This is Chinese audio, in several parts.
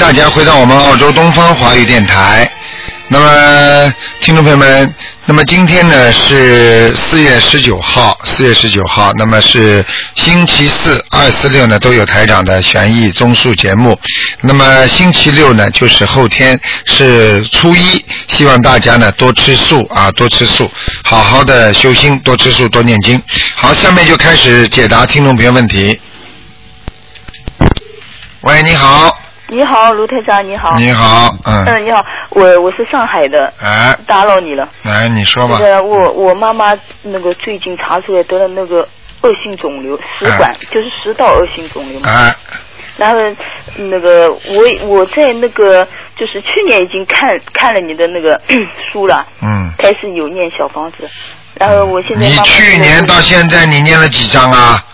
大家回到我们澳洲东方华语电台。那么，听众朋友们，那么今天呢是四月十九号，四月十九号，那么是星期四、二、四、六呢都有台长的悬疑综述节目。那么星期六呢就是后天是初一，希望大家呢多吃素啊，多吃素，好好的修心，多吃素，多念经。好，下面就开始解答听众朋友问题。喂，你好，你好，卢台长，你好。你好，嗯，嗯，你好，我我是上海的，哎，打扰你了。来你说吧那，个我我妈妈那个最近查出来得了那个恶性肿瘤，食管、就是食道恶性肿瘤嘛。哎，然后那个我我在那个就是去年已经看看了你的那个 书了，嗯，开始有念小房子，然后我现在你去年到现在你念了几章啊？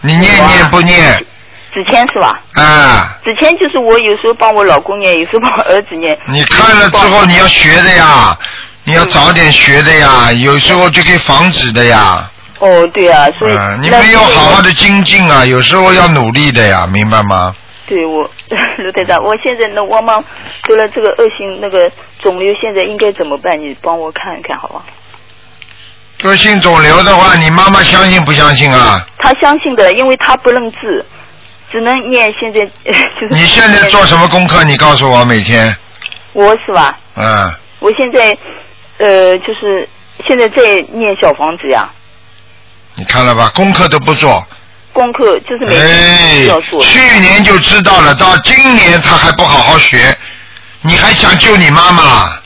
你念念不念？之前是吧？啊，之前就是我有时候帮我老公念，有时候帮我儿子念。你看了之后你要学的呀，你要早点学的呀，有时候就可以防止的呀。哦，对啊，所以、嗯，你那没有所以我好好的精进啊，有时候要努力的呀，明白吗？对我，卢队长，我现在呢，我妈得了这个恶性那个肿瘤，现在应该怎么办？你帮我看一看，好吧？恶性肿瘤的话，你妈妈相信不相信啊？她相信的，因为她不认字，只能念。现在 就是你现在做什么功课？你告诉我每天。我是吧？嗯，我现在呃，就是现在在念小房子呀，你看了吧？功课都不做。功课就是每哎天要做。，去年就知道了，到今年他还不好好学，你还想救你妈妈？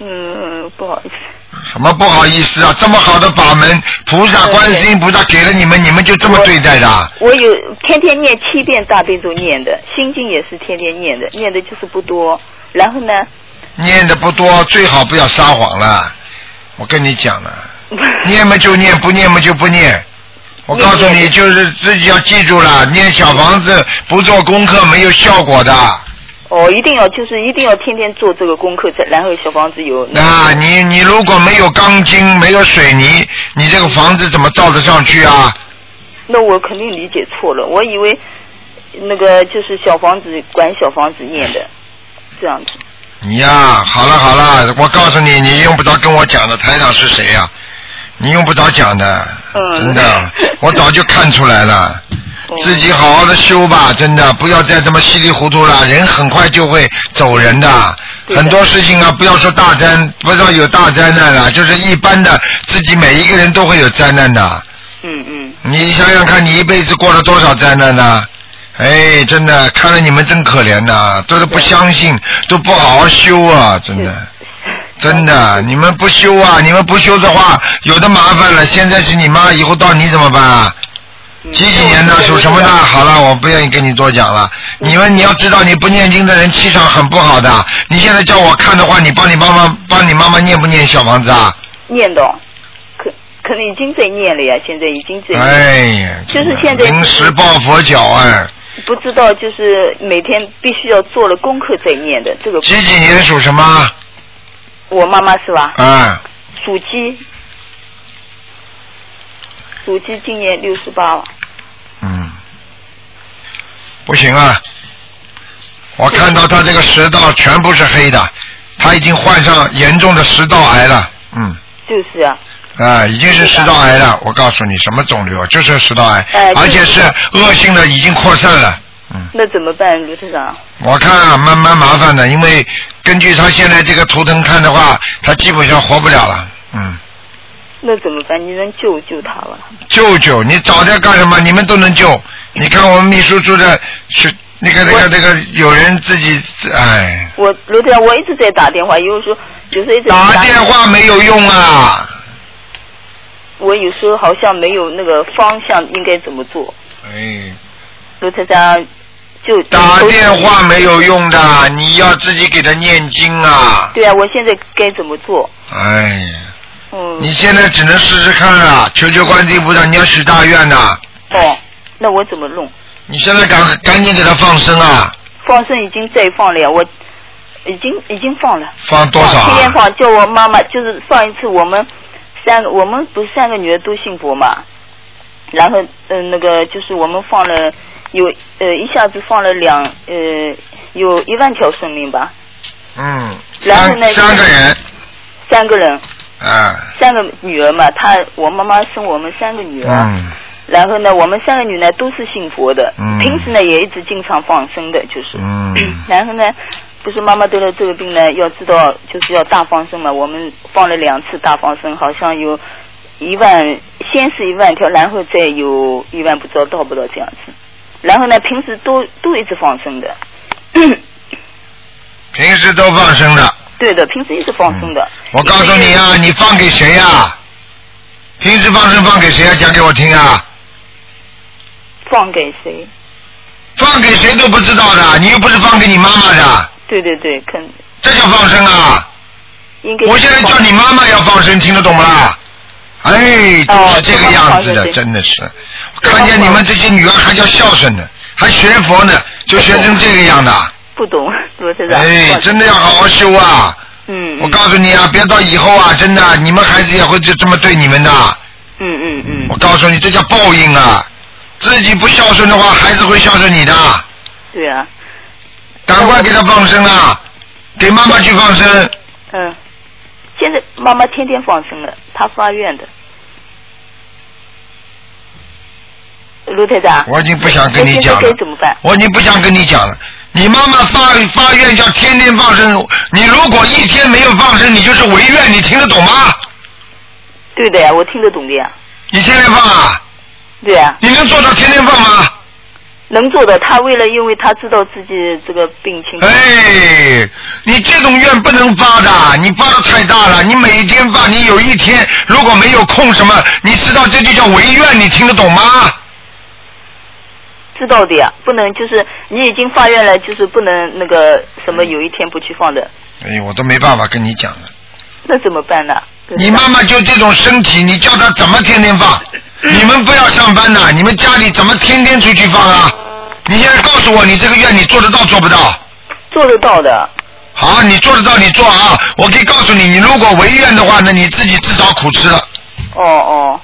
嗯，不好意思。什么不好意思啊？这么好的法门，菩萨、对观世音菩萨给了你们，你们就这么对待的？我有天天念七遍大悲咒念的，心经也是天天念的，念的就是不多。然后呢，念的不多，最好不要撒谎了。我跟你讲了，念嘛就念，不念嘛就不念。我告诉你，就是自己要记住了，念小房子不做功课没有效果的。哦，一定要就是一定要天天做这个功课，再然后小房子有。那你你如果没有钢筋，没有水泥，你这个房子怎么造得上去啊？那我肯定理解错了，我以为那个就是小房子管小房子念的，这样子。你呀，好了好了，我告诉你，你用不着跟我讲的，台长是谁呀、你用不着讲的，嗯真的，我早就看出来了。哦自己好好的修吧，真的，不要再这么稀里糊涂了，人很快就会走人的。很多事情啊，不要说大灾，不要有大灾难了，就是一般的，自己每一个人都会有灾难的。嗯嗯，你想想看，你一辈子过了多少灾难呢？哎，真的，看了你们真可怜呐，都是不相信，都不好好修啊，真的。真的，你们不修啊！你们不修的话，有的麻烦了。现在是你妈，以后到你怎么办啊？嗯几几年的，属什么的？好了，我不愿意跟你多讲了。你们你要知道，你不念经的人气场很不好的。你现在叫我看的话，你帮你妈妈帮你妈妈念不念小房子啊？念的，可可能已经在念了呀，现在已经在念。哎呀，就是现在临时抱佛脚哎。不知道就是每天必须要做了功课再念的这个。几几年属什么？我妈妈是吧？啊，属鸡，属鸡今年六十八了。嗯，不行啊！我看到他这个食道全部是黑的，他已经患上严重的食道癌了。嗯，就是啊，啊，已经是食道癌了。我告诉你，什么肿瘤？就是食道癌，哎而且是恶性的，已经扩散了。嗯，那怎么办，卢科长？我看啊，蛮蛮麻烦的，因为根据他现在这个图腾看的话，他基本上活不了了。嗯，那怎么办？你能救救他吧？救救你找他干什么？你们都能救。你看我们秘书处的是那个那个那个有人自己哎，我卢科长，我一直在打电话，有时候有时候一直打电话没有用啊。我有时候好像没有那个方向，应该怎么做？哎，卢科长，就打电话没有用的，你要自己给他念经啊。对啊，我现在该怎么做？哎呀，嗯。你现在只能试试看啊！求求观世音菩萨，你要许大愿呐、哦，那我怎么弄？你现在赶赶紧给他放生啊！放生已经在放了呀，我已经已经放了。放多少啊？天天放，叫我妈妈就是上一次我们三个，我们不是三个女儿都信佛嘛，然后嗯、呃那个就是我们放了有呃一下子放了两呃有一万条生命吧，嗯，然后三个人，三个人，啊，三个女儿嘛，她我妈妈生我们三个女儿，嗯，然后呢我们三个女呢都是信佛的，嗯平时呢也一直经常放生的，就是，嗯 然后呢。不是妈妈得了这个病呢，要知道就是要大放生嘛。我们放了两次大放生，好像有一万，先是一万条，然后再有一万，不知道到不到这样子。然后呢，平时都都一直放生的，平时都放生的。对的，平时一直放生的。我告诉你啊，你放给谁呀、平时放生放给谁啊、讲给我听啊！放给谁？放给谁都不知道的，你又不是放给你妈妈的，对对对，肯这叫放生啊！应该。我现在叫你妈妈要放生，听得懂不啦？哎，就是这个样子的，哦真的是。看见你们这些女儿还叫孝顺呢，还学佛呢，就学成这个样的。不懂，罗先生。哎，真的要好好修啊！嗯。我告诉你啊，别到以后啊，真的，你们孩子也会就这么对你们的。嗯嗯嗯。我告诉你，这叫报应啊！自己不孝顺的话，孩子会孝顺你的。对啊。赶快给他放生啊！给妈妈去放生。嗯，现在妈妈天天放生了，她发愿的。卢台长。我已经不想跟你讲了该怎么办？我已经不想跟你讲了。你妈妈发发愿叫天天放生，你如果一天没有放生，你就是违愿，你听得懂吗？对的呀，我听得懂的呀。你天天放啊？对呀。你能做到天天放吗？能做的，他为了因为他知道自己这个病情。哎，你这种愿不能发的，你发的太大了。你每天发，你有一天如果没有空什么，你知道这就叫违愿，你听得懂吗？知道的呀，不能就是你已经发愿了，就是不能那个什么有一天不去放的，哎，我都没办法跟你讲了。那怎么办呢？你妈妈就这种身体，你叫她怎么天天放？你们不要上班呐，你们家里怎么天天出去放啊？你现在告诉我，你这个愿你做得到做不到？做得到的。好，你做得到你做啊！我可以告诉你，你如果违愿的话，那你自己自找苦吃了。哦哦。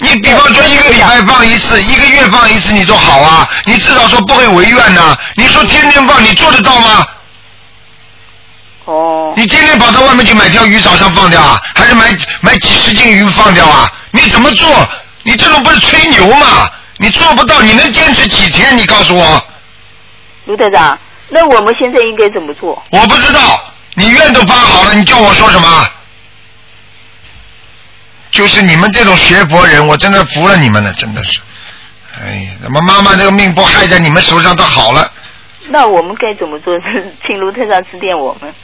你比方说一个礼拜放一次，一个月放一次，你都好啊。你至少说不会违愿呐、你说天天放，你做得到吗？哦。你天天跑到外面去买条鱼早上放掉啊，还是买买几十斤鱼放掉啊？你怎么做？你这种不是吹牛吗？你做不到，你能坚持几天？你告诉我。卢队长，那我们现在应该怎么做？我不知道，你愿都发好了，你叫我说什么？就是你们这种学佛人，我真的服了你们了，真的是。哎呀，那么妈妈这个命不害在你们手上都好了，那我们该怎么做？请卢台长指点我们。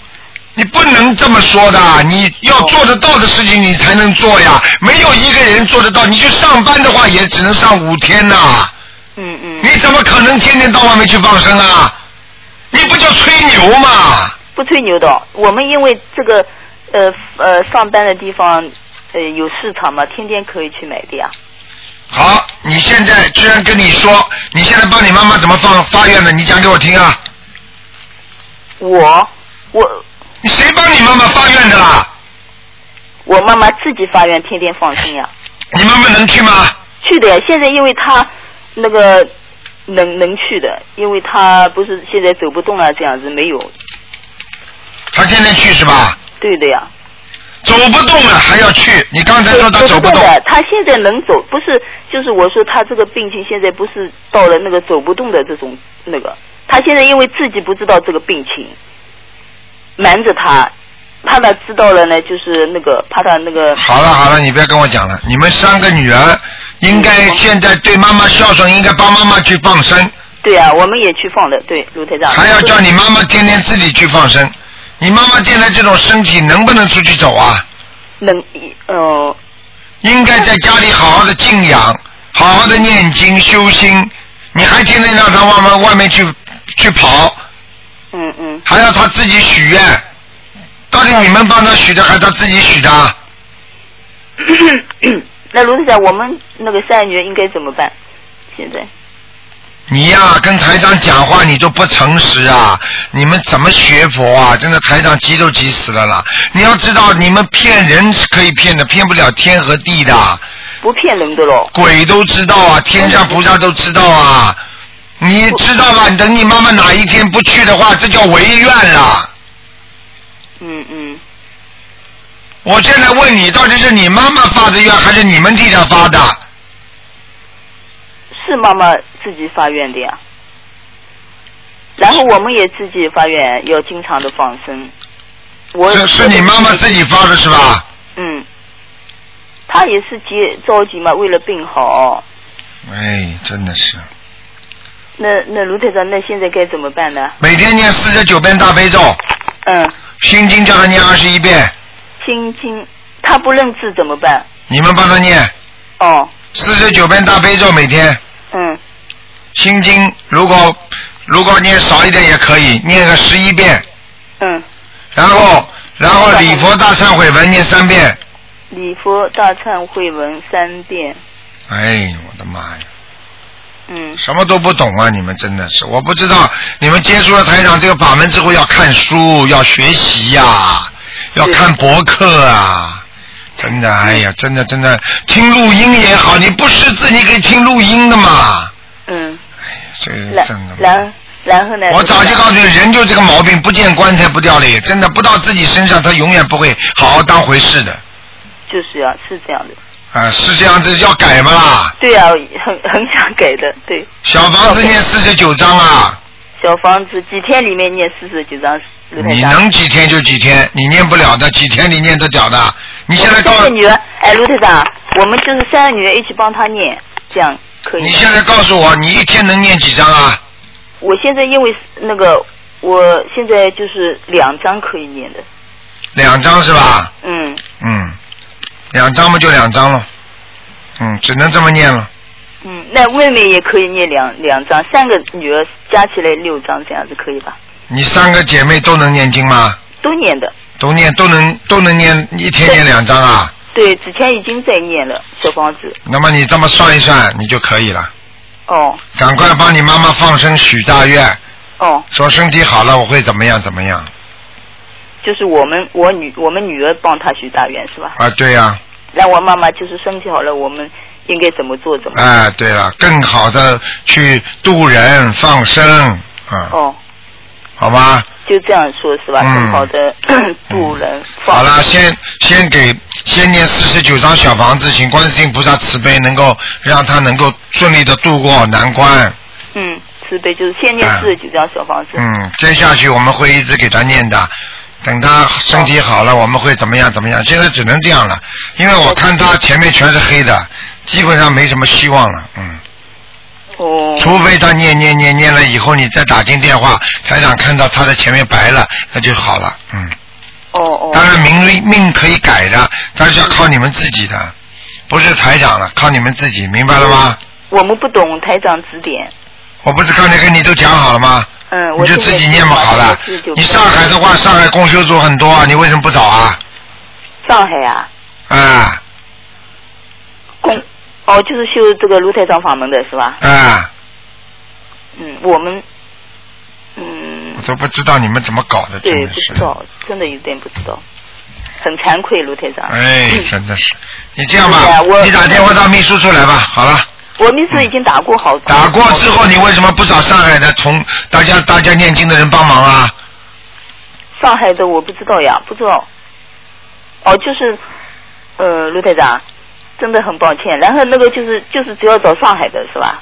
你不能这么说的，你要做得到的事情你才能做呀。没有一个人做得到，你去上班的话也只能上五天呐。嗯嗯。你怎么可能天天到外面去放生啊？你不叫吹牛嘛？不吹牛的，我们因为这个呃呃上班的地方呃有市场嘛，天天可以去买的呀。好，你现在居然跟你说，你现在帮你妈妈怎么放发愿的？你讲给我听啊！我我你谁帮你妈妈发愿的啦？我妈妈自己发愿，天天放生呀。你妈妈能去吗？去的呀，现在因为她那个能能去的，因为她不是现在走不动了，这样子没有。她天天去是吧？对的呀。走不动了还要去？你刚才说他走不动。的，她现在能走，不是就是我说他这个病情现在不是到了那个走不动的这种那个，他现在因为自己不知道这个病情，瞒着他，怕他知道了呢，就是那个怕他那个。好了好了，你不要跟我讲了。你们三个女儿应该现在对妈妈孝顺，应该帮妈妈去放生。对啊，我们也去放的，对，卢台长。还要叫你妈妈天天自己去放生。你妈妈现在这种身体能不能出去走啊？能，呃。应该在家里好好的静养，好好的念经修心。你还天天让她外面外面去去跑，嗯嗯。还要他自己许愿。到底你们帮他许的，还是他自己许的？那卢台长，我们那个善女儿应该怎么办？现在？你呀、跟台长讲话你都不诚实啊！你们怎么学佛啊？真的台长急都急死了啦！你要知道，你们骗人是可以骗的，骗不了天和地的。不骗人的喽。鬼都知道啊，天上菩萨都知道啊！你知道吧？等你妈妈哪一天不去的话，这叫违愿了。嗯嗯，我现在问你，到底是你妈妈发的愿，还是你们替她发的？是妈妈自己发愿的呀。然后我们也自己发愿，要经常的放生。我是是你妈妈自己发的是吧？嗯，她也是急着急嘛，为了病好。哎，真的是。那那卢台长，那现在该怎么办呢？每天念四十九遍大悲咒，嗯，心经叫他念二十一遍，心经，他不认字怎么办？你们帮他念哦，四十九遍大悲咒每天，嗯，心经如果如果念少一点也可以，念个十一遍，嗯，然后然后礼佛大忏悔文念三遍。礼佛大忏悔文三遍。哎，我的妈呀！嗯，什么都不懂啊！你们真的是，我不知道你们接触了台长这个法门之后要看书，要学习呀、要看博客啊！真的，哎呀，真的真的，听录音也好，你不识字，你可以听录音的嘛。嗯，这个然真的。然然后呢？我早就告诉你，人就这个毛病，不见棺材不掉泪，真的不到自己身上，他永远不会好好当回事的。就是啊、是这样的。啊，是这样子，要改嘛啦。对啊、很很想改的。对，小房子念四十九章啊，小房子几天里面念四十九张，卢台你。能几天就几天，你念不了的，几天你念得了的。你现在告三个女儿，哎，卢队长，我们就是三个女儿一起帮她念，这样可以。你现在告诉我，你一天能念几张啊？我现在因为那个，我现在就是两张可以念的，两张是吧？嗯，嗯，两张嘛就两张了，嗯，只能这么念了。嗯，那妹妹也可以念两两张，三个女儿加起来六张，这样子可以吧？你三个姐妹都能念经吗？都念的，都念都能都能念，一天念两张啊？对，之前已经在念了小房子，那么你这么算一算，你就可以了。哦赶快帮你妈妈放生许大愿，哦，说身体好了我会怎么样怎么样就是我们我女我们女儿帮她许大愿是吧？啊？对呀、让我妈妈就是身体好了，我们应该怎么做怎么做？哎，对了，更好的去度人放生，啊，哦，好吗？就这样说是吧？好的度人放好了，先先给先念四十九张小房子，请观世音菩萨慈悲，能够让他能够顺利的度过难关。嗯，慈悲就是先念哎四十九张小房子。嗯，接下去我们会一直给他念的，等他身体好了，我们会怎么样怎么样？现在只能这样了，因为我看他前面全是黑的，基本上没什么希望了。嗯，哦，除非他念念念念了以后，你再打进电话，台长看到他的前面白了，那就好了。嗯。哦哦，当然命运命可以改的，但是要靠你们自己的，不是台长了，靠你们自己，明白了吗？我们不懂台长指点。我不是刚才跟你都讲好了吗？嗯，我就自己念不好了。你上海的话，上海公修组很多啊，你为什么不找啊？上海啊，啊公哦，就是修这个卢台长法门的是吧？啊！嗯，我们嗯我，都不知道你们怎么搞的，真对，的是不知。道，真的有点不知道，很惭愧，卢台长。哎，嗯真的是。你这样吧你打电话到秘书处来吧。好了，我秘书已经打过好。打过之后，你为什么不找上海的同大家大家念经的人帮忙啊？上海的我不知道呀，不知道。哦，就是呃，卢台长，真的很抱歉。然后那个就是就是只要找上海的是吧？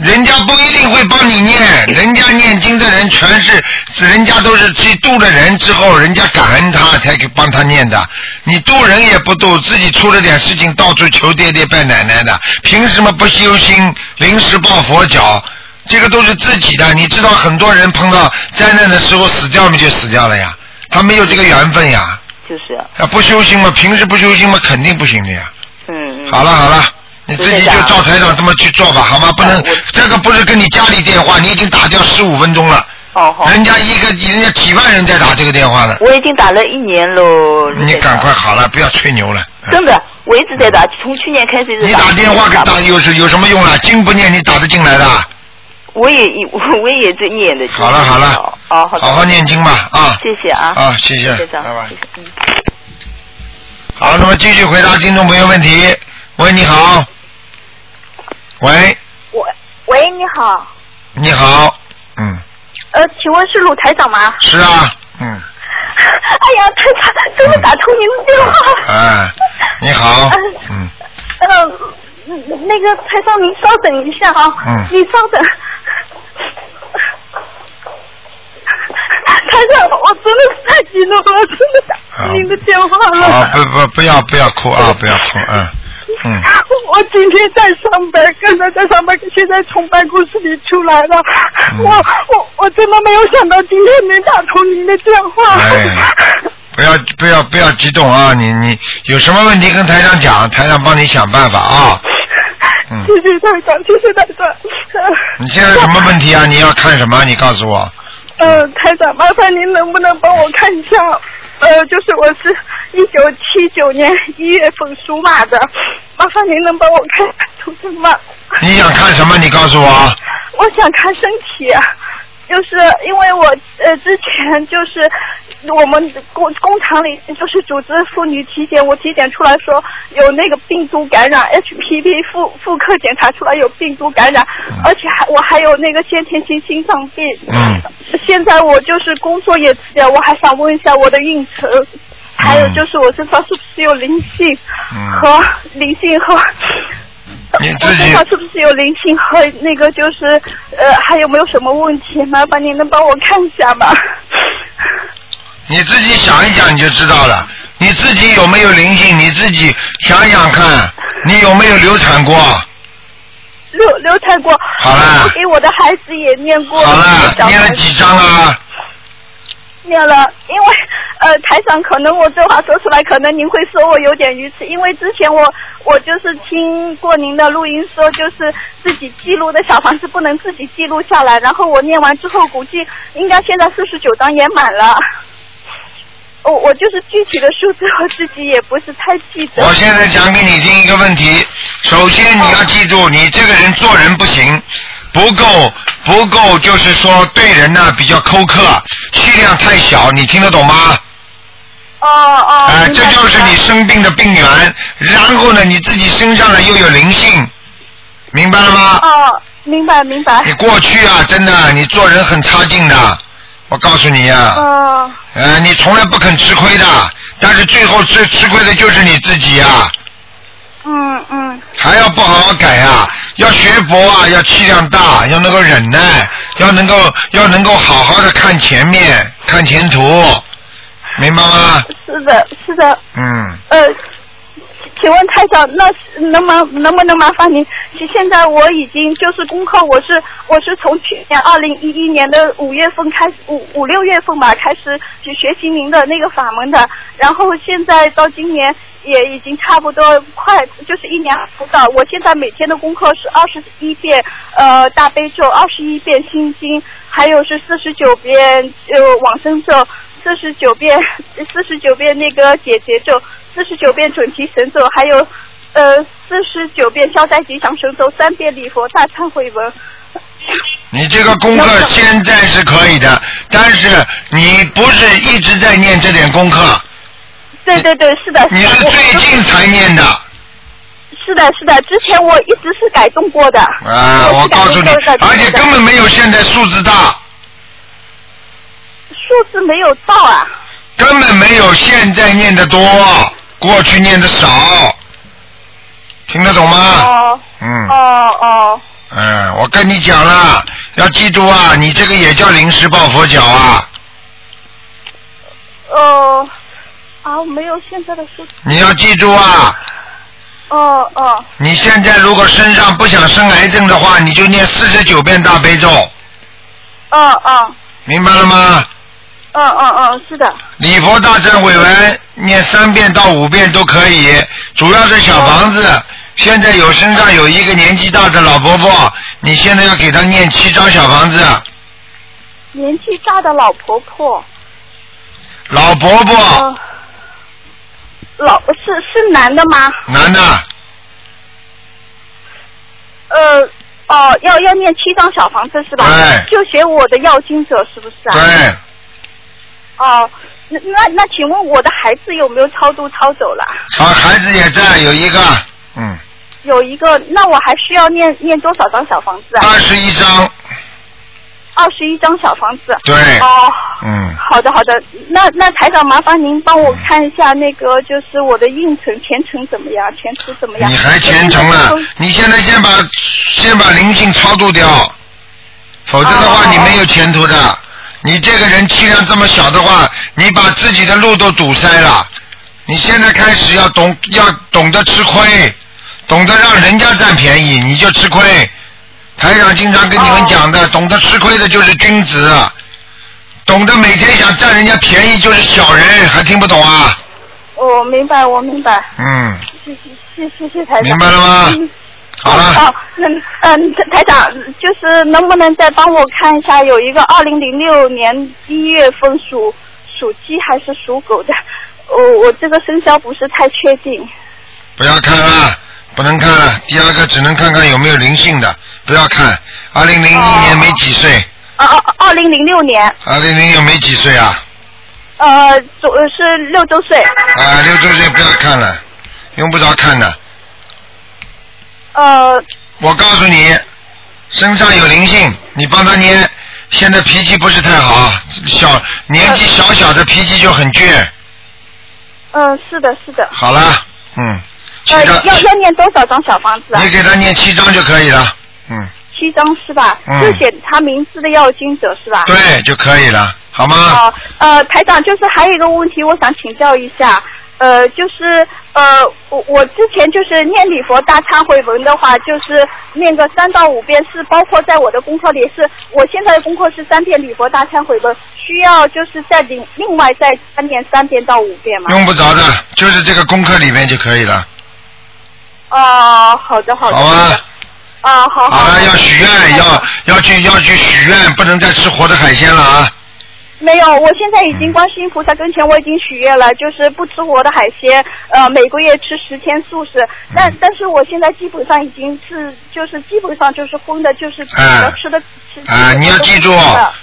人家不一定会帮你念，人家念经的人全是，人家都是去度了人之后，人家感恩他才去帮他念的。你度人也不度，自己出了点事情到处求爹爹拜奶奶的，凭什么不修心，临时抱佛脚？这个都是自己的。你知道很多人碰到灾难的时候死掉嘛就死掉了呀，他没有这个缘分呀。就是啊，啊，不修心嘛，平时不修心嘛，肯定不行的呀。嗯嗯。好了好了，你自己就照台长这么去做吧，好吗？不能这个不是跟你家里电话，你已经打掉十五分钟了，哦好。人家一个人家几万人在打这个电话呢，我已经打了一年喽。你赶快好了，不要吹牛了。嗯真的，我一直在打，从去年开始你打电话给打有是有什么用啊？经不念你打得进来的，我也我 我也在念的。好了好了哦，好。好好念经吧啊！谢谢啊。啊，谢谢，拜拜谢。谢嗯。好，那么继续回答听众朋友问题。喂，你好。喂，我喂，喂，你好，你好，嗯，呃，请问是鲁台长吗？是啊，嗯，哎呀，台长，终于打通您的电话。哎，你好，嗯，呃，那个台长，您稍等一下啊。嗯你稍等。台长，我真的是太激动了，我真的打您的电话了。啊，不不不要不要哭啊，不要哭，嗯嗯，我今天在上班，刚才在上班，现在从办公室里出来了。嗯我我我真的没有想到今天能打通您的电话。哎不要不要不要激动啊，你你有什么问题跟台长讲，台长帮你想办法啊。嗯，谢谢台长，谢谢台长。你现在什么问题啊？你要看什么？你告诉我。呃，台长，麻烦您能不能帮我看一下？呃，就是我是一九七九年一月份属马的，麻烦您能帮我看看图腾吗？你想看什么？你告诉我。我想看身体，就是因为我呃之前就是我们工工厂里就是组织妇女体检，我体检出来说有那个病毒感染，HPV 妇妇科检查出来有病毒感染，而且还我还有那个先天性心脏病。嗯。现在我就是工作也辞掉，我还想问一下我的运程，还有就是我身上是不是有灵性嗯和灵性和。我你自己身上是不是有灵性和那个就是呃还有没有什么问题？麻烦您能帮我看一下吗？你自己想一想，你就知道了。你自己有没有灵性？你自己想想看，你有没有流产过？流流产过，好了我给我的孩子也念过。好了，念了几张啊？念了，因为呃台长可能我这话说出来，可能您会说我有点愚痴，因为之前我我就是听过您的录音说，就是自己记录的小房子不能自己记录下来，然后我念完之后，估计应该现在四十九张也满了。我我就是具体的数字 我自己也不是太记得。我现在讲给你听一个问题，首先你要记住，你这个人做人不行，不够不够，就是说对人呢比较苛刻，气量太小，你听得懂吗？哦哦。哎、这就是你生病的病源。然后呢，你自己身上呢又有灵性，明白了吗？哦，明白明白。你过去啊，真的，你做人很差劲的，我告诉你呀、哦呃，你从来不肯吃亏的，但是最后吃吃亏的就是你自己呀、嗯嗯。还要不好好改啊，要学佛啊，要气量大，要能够忍耐，要能够要能够好好的看前面，看前途，明白吗？是的是的。嗯，呃，请问台长，那能麻能不能麻烦您？其现在我已经就是功课，我是我是从去年二零一一年的五月份开始，五五六月份吧开始去学习您的那个法门的，然后现在到今年也已经差不多快就是一年不到。我现在每天的功课是二十一遍呃大悲咒，二十一遍心经，还有是四十九遍呃往生咒。四十九遍，四十九遍那个解结咒，四十九遍准提神咒，还有呃四十九遍消灾吉祥神咒，三遍礼佛大忏悔文。你这个功课现在是可以的，但是你不是一直在念这点功课，对对对，是的。你是最近才念的是的，是的，之前我一直是改动过的。啊！我告诉你，而且根本没有现在数字大，数字没有到啊。根本没有现在念的多，过去念的少，听得懂吗？哦。嗯。哦哦。嗯，我跟你讲了，要记住啊，你这个也叫临时抱佛脚啊！哦。啊，没有现在的数字。你要记住啊，哦哦。你现在如果身上不想生癌症的话，你就念四十九遍大悲咒，哦哦明白了吗？嗯嗯嗯，是的。礼佛大忏悔文念三遍到五遍都可以，主要是小房子。现在有身上有一个年纪大的老伯伯，你现在要给他念七张小房子。年纪大的老婆婆。老伯伯，呃老是是男的吗？男的，呃，哦，要要念七张小房子是吧？对就写我的要经者是不是啊？对，哦，那那那，请问我的孩子有没有超度超走了？好，孩子也在有一个，嗯，有一个，那我还需要念念多少张小房子啊？二十一张，二十一张小房子。对，哦，嗯，好的好的，那那台长麻烦您帮我看一下那个就是我的运程前程怎么样，前途怎么样？你还前程了？你现在先把先把灵性超度掉，否则的话哦你没有前途的。你这个人气量这么小的话，你把自己的路都堵塞了。你现在开始要懂要懂得吃亏，懂得让人家占便宜，你就吃亏。台长经常跟你们讲的，懂得吃亏的就是君子，懂得每天想占人家便宜就是小人，还听不懂啊？我明白，我明白，嗯，谢谢谢谢谢台长。明白了吗嗯好了。哦，那嗯，台台长，就是能不能再帮我看一下，有一个二零零六年一月份属属鸡还是属狗的？我我这个生肖不是太确定。不要看了，不能看了。第二个只能看看有没有灵性的，不要看。二零零一年没几岁，啊啊，二零零六年，二零零六没几岁啊，呃，周是六周岁，啊，六周岁不要看了，用不着看的。呃，我告诉你，身上有灵性，你帮他捏。现在脾气不是太好，小年纪小小的脾气就很倔。嗯、是的，是的，好了，嗯，要要念多少张小房子啊你？给他念七张就可以了，嗯，七张是吧？嗯就写他名字的要经者是吧？对就可以了，好吗？哦，呃，台长，就是还有一个问题，我想请教一下，呃，就是呃，我我之前就是念礼佛大忏悔文的话，就是念个三到五遍，是包括在我的功课里，是我现在的功课是三遍礼佛大忏悔文，需要就是再另另外再三念三遍到五遍吗？用不着的，就是这个功课里面就可以了，哦，好的好的。好吧？啊，好好了，要许愿，要要去要去许愿，不能再吃活的海鲜了啊！没有，我现在已经观世音菩萨跟前我已经许愿了，就是不吃活的海鲜，呃，每个月吃十天素食。但但是我现在基本上已经是就是基本上就是荤的，就是吃的吃。啊，吃你要记住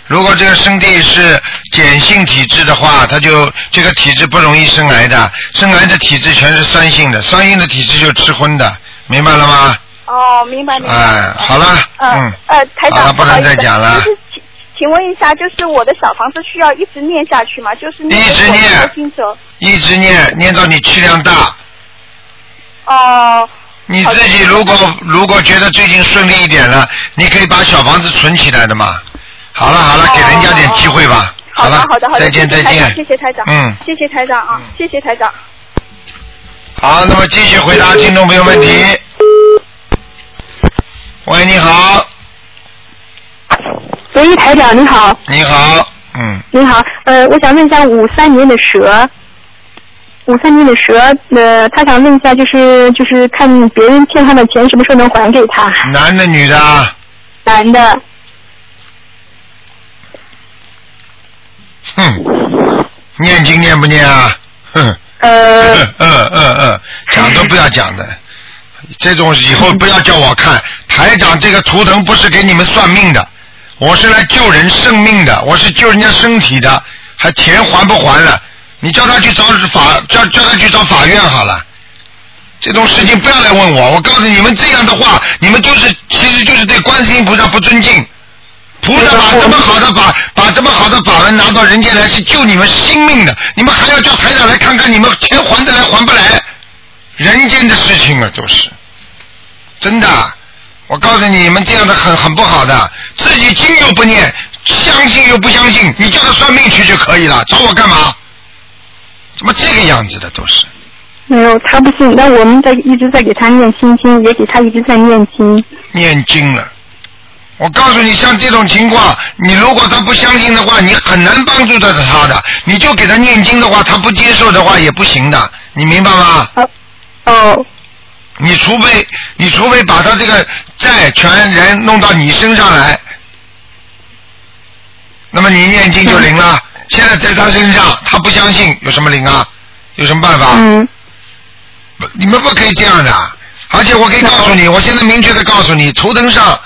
如果这个身体是碱性体质的话，它就这个体质不容易生癌的。生癌的体质全是酸性的，酸性的体质就吃荤的，明白了吗？哦，明白明白。哎，好了，呃嗯，呃，台长，好了，不能再讲了就。是请请问一下，就是我的小房子需要一直念下去吗？就是念一直念。一直念念到你气量大，哦。你自己如果如果觉得最近顺利一点了，你可以把小房子存起来的嘛。好了好了，给人家点机会吧。好的了，好的好的，再见再见。谢谢台长，嗯，谢谢台长啊，谢谢台长。好，那么继续回答听众朋友问题。喂，你好，喂，台长你好，你好，嗯，你好，呃，我想问一下五三年的蛇，五三年的蛇，呃，他想问一下，就是就是看别人欠他的钱什么时候能还给他？男的女的？啊？男的，哼，念经念不念啊？哼，呃，嗯嗯嗯嗯，讲都不要讲的，这种以后不要叫我看。台长这个图腾不是给你们算命的，我是来救人生命的，我是救人家身体的，还钱还不还了？你叫他去找法，叫叫他去找法院好了。这种事情不要来问我，我告诉你们这样的话，你们就是其实就是对观世音菩萨不尊敬。菩萨把这么好的法，把这么好的法门拿到人间来是救你们性命的，你们还要叫台长来看看你们钱还得来还不来？人间的事情啊，都是真的。我告诉你，你们这样的很很不好的，自己经又不念，相信又不相信，你叫他算命去就可以了，找我干嘛？怎么这个样子的都是？没有，他不信，那我们在一直在给他念心经，也给他一直在念经。念经了。我告诉你，像这种情况，你如果他不相信的话，你很难帮助到他的。你就给他念经的话，他不接受的话也不行的，你明白吗？哦，你除非你除非把他这个债权人弄到你身上来，那么你念经就灵了。现在在他身上，他不相信，有什么灵啊？有什么办法？嗯，你们不可以这样的。而且我可以告诉你，我现在明确的告诉你，图腾上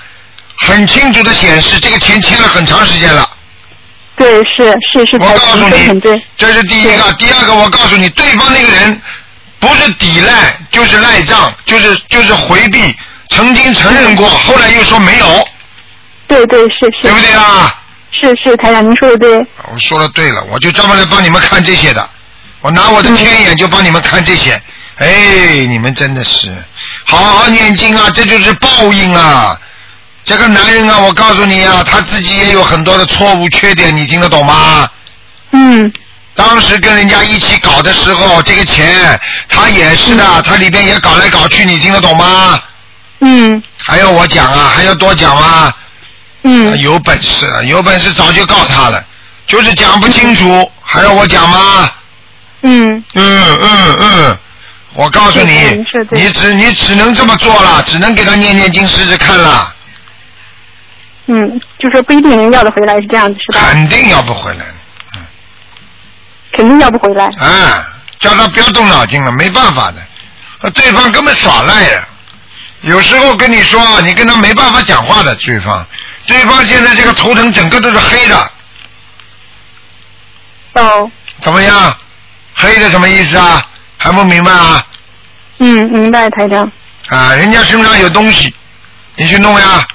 很清楚的显示，这个钱欠了很长时间了。对，是是是，我告诉你这是第一个。第二个，我告诉你，对方那个人不是抵赖就是赖账，就是就是回避，曾经承认过，后来又说没有，对对是是。对不对啊？是是，台长您说的对。我说的对了，我就专门来帮你们看这些的，我拿我的天眼就帮你们看这些。哎，你们真的是好好念经啊，这就是报应啊！这个男人啊，我告诉你啊，他自己也有很多的错误缺点，你听得懂吗？嗯当时跟人家一起搞的时候，这个钱他也是的，他里边也搞来搞去，你听得懂吗？嗯还要我讲啊？还要多讲吗？嗯有本事，有本事早就告他了，就是讲不清楚，还要我讲吗？嗯嗯嗯嗯，我告诉你你只你只能这么做了，只能给他念念经试试看了，嗯，就说不一定能要得回来，是这样子是吧？肯定要不回来。肯定要不回来。啊，叫他不要动脑筋了，没办法的，呃对方根本耍赖呀。有时候跟你说，你跟他没办法讲话的，对方，对方现在这个头疼整个都是黑的，哦，怎么样？黑的什么意思啊？还不明白啊？嗯，明白台长。啊，人家身上有东西，你去弄呀。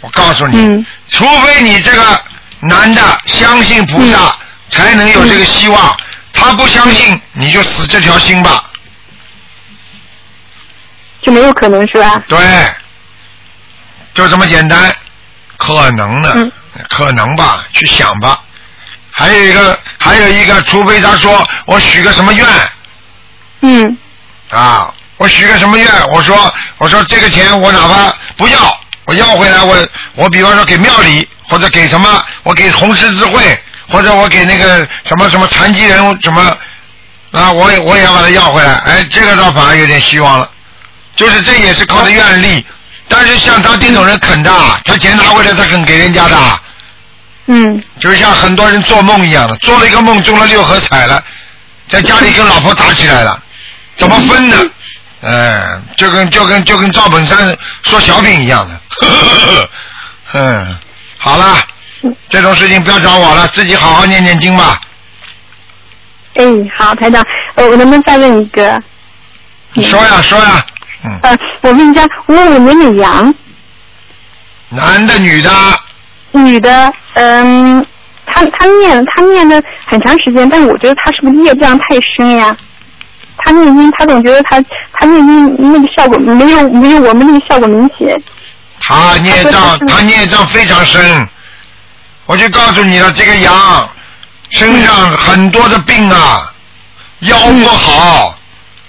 我告诉你，嗯除非你这个男的相信菩嗯萨，才能有这个希望。他不相信，你就死这条心吧。就没有可能是吧？对，就这么简单，可能的，嗯可能吧，去想吧。还有一个，还有一个，除非他说我许个什么愿嗯啊，我许个什么愿，我说我说这个钱我哪怕不要，我要回来，我我比方说给庙里或者给什么，我给红十字会或者我给那个什么什么残疾人什么啊，我也我也要把它要回来，哎，这个倒反而有点希望了。就是这也是靠的愿力，但是像他这种人肯的，他钱拿回来他肯给人家的，嗯。就像很多人做梦一样的，做了一个梦中了六合彩了，在家里跟老婆打起来了，怎么分呢？嗯，就跟就跟就跟赵本山说小品一样的，嗯，好了，这种事情不要找我了，自己好好念念经吧。哎，好，台长，呃，我能不能再问一个？你说呀说呀，嗯，呃，我问一下，五五年的羊，男的女的，女的，嗯，她她念她念了很长时间，但是我觉得她是不是业障太深呀？她念经，她总觉得她她念经那个效果没有没有我们那个效果明显。他孽障，他说他是他孽障非常深。我就告诉你了，这个羊身上很多的病啊，腰不好，